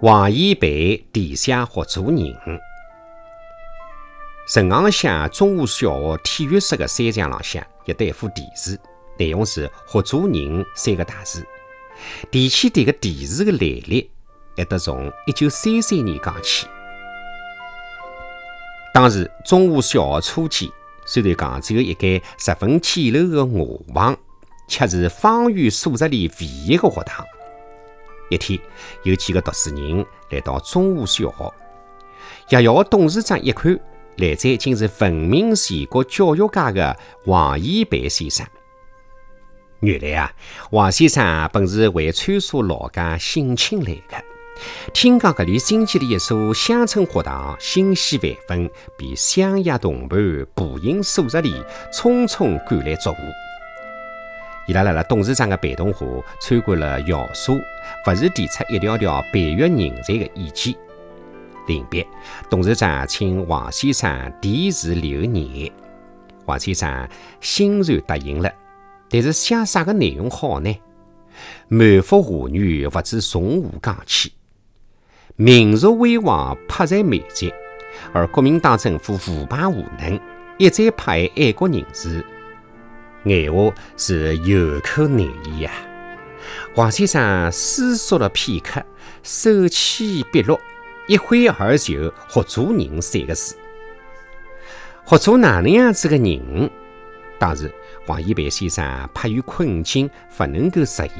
王一培地下合租人。陈昂乡中华小学体育室的山墙浪向有得一幅题字，内容是“合租人”三个大字。提起迭个题字的来历，还得从一九三三年讲起。当时中华小学初期，虽然讲只有一间十分简陋的瓦房，却是方圆数十里唯一的学堂。一天，有几个读书人来到中华小学，学校的董事长一看，来者竟是闻名全国教育界的王一培先生。原来啊，王先生本是为参加老家省亲来的，听讲搿里新建的一所乡村学堂欣喜万分，便相约同伴步行数十里，匆匆赶来祝贺。伊拉辣辣董事长的陪同下参观了校舍，勿时提出一条条培育人才的意见。临别，董事长请王先生题字留念，王先生欣然答应了。但是写啥个内容好呢？满腹华语，勿知从何讲起。民族辉煌迫在眉睫，而国民党政府腐败无能，一再迫害爱国人士。闲话是有口难言呀！王先生思索了片刻，手起笔落，一挥而就“合租人”三个字。合租哪能样子个人？当时王一培先生迫于困境，不能够实现，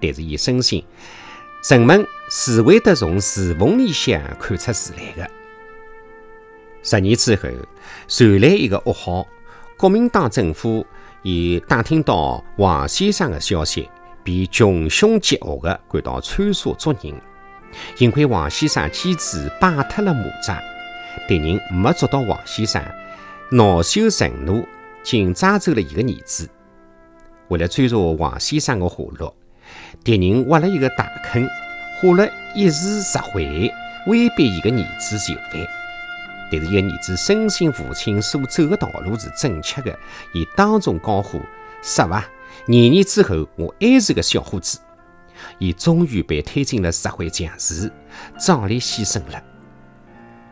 但是伊深信人们是会得从字缝里向看出字来的。十年之后，传来一个噩耗。国民党政府已打听到王先生的消息，便穷凶极恶地赶到川沙捉人。幸亏王先生机智，摆脱了魔爪，敌人没捉到王先生，恼羞成怒，竟抓走了一个儿子。为了追查王先生的下落，敌人挖了一个大坑，花了一时十回，威逼一个儿子就范。但是，一个儿子深信父亲所走的道路是正确的，伊当众高呼：“杀伐！廿年之后，我还是个小伙子。”伊终于被推进了社会强势，壮烈牺牲了。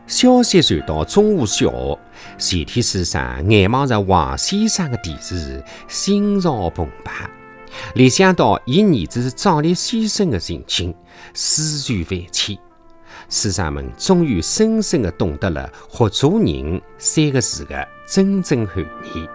消息传到中华小学，全体师生眼望着王先生的题字，心潮澎湃。联想到伊儿子壮烈牺牲的情景，思绪万千。师长们终于深深地懂得了“合租人”三个字的真正含义。